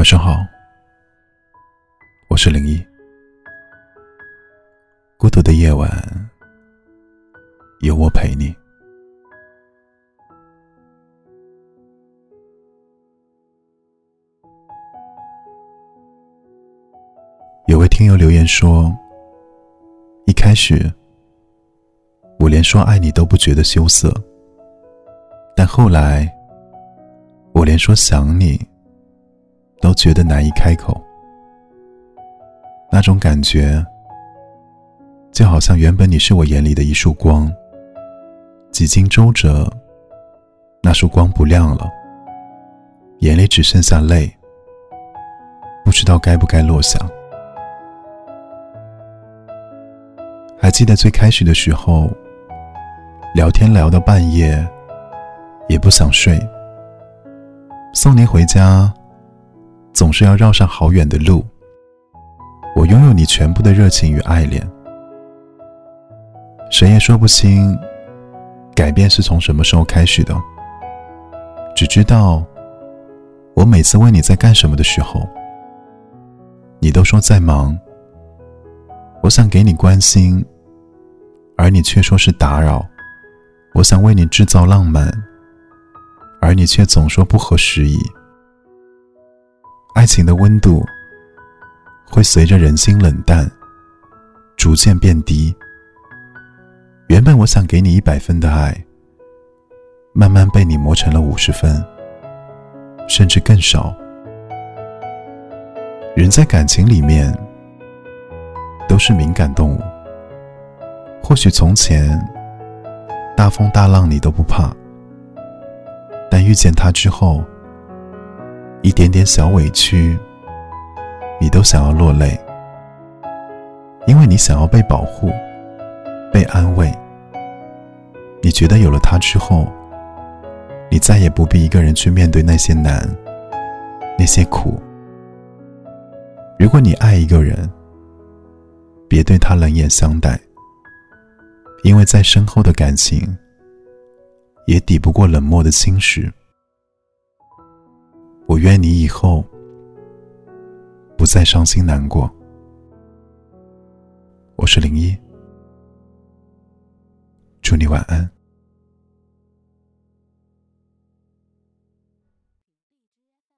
晚上好，我是林一。孤独的夜晚，有我陪你。有位听友留言说：“一开始，我连说爱你都不觉得羞涩，但后来，我连说想你。”都觉得难以开口，那种感觉，就好像原本你是我眼里的一束光，几经周折，那束光不亮了，眼里只剩下泪，不知道该不该落下。还记得最开始的时候，聊天聊到半夜，也不想睡，送您回家。总是要绕上好远的路。我拥有你全部的热情与爱恋，谁也说不清改变是从什么时候开始的。只知道，我每次问你在干什么的时候，你都说在忙。我想给你关心，而你却说是打扰。我想为你制造浪漫，而你却总说不合时宜。爱情的温度会随着人心冷淡逐渐变低。原本我想给你一百分的爱，慢慢被你磨成了五十分，甚至更少。人在感情里面都是敏感动物，或许从前大风大浪你都不怕，但遇见他之后。一点点小委屈，你都想要落泪，因为你想要被保护、被安慰。你觉得有了他之后，你再也不必一个人去面对那些难、那些苦。如果你爱一个人，别对他冷眼相待，因为再深厚的感情，也抵不过冷漠的侵蚀。我愿你以后不再伤心难过。我是零一，祝你晚安。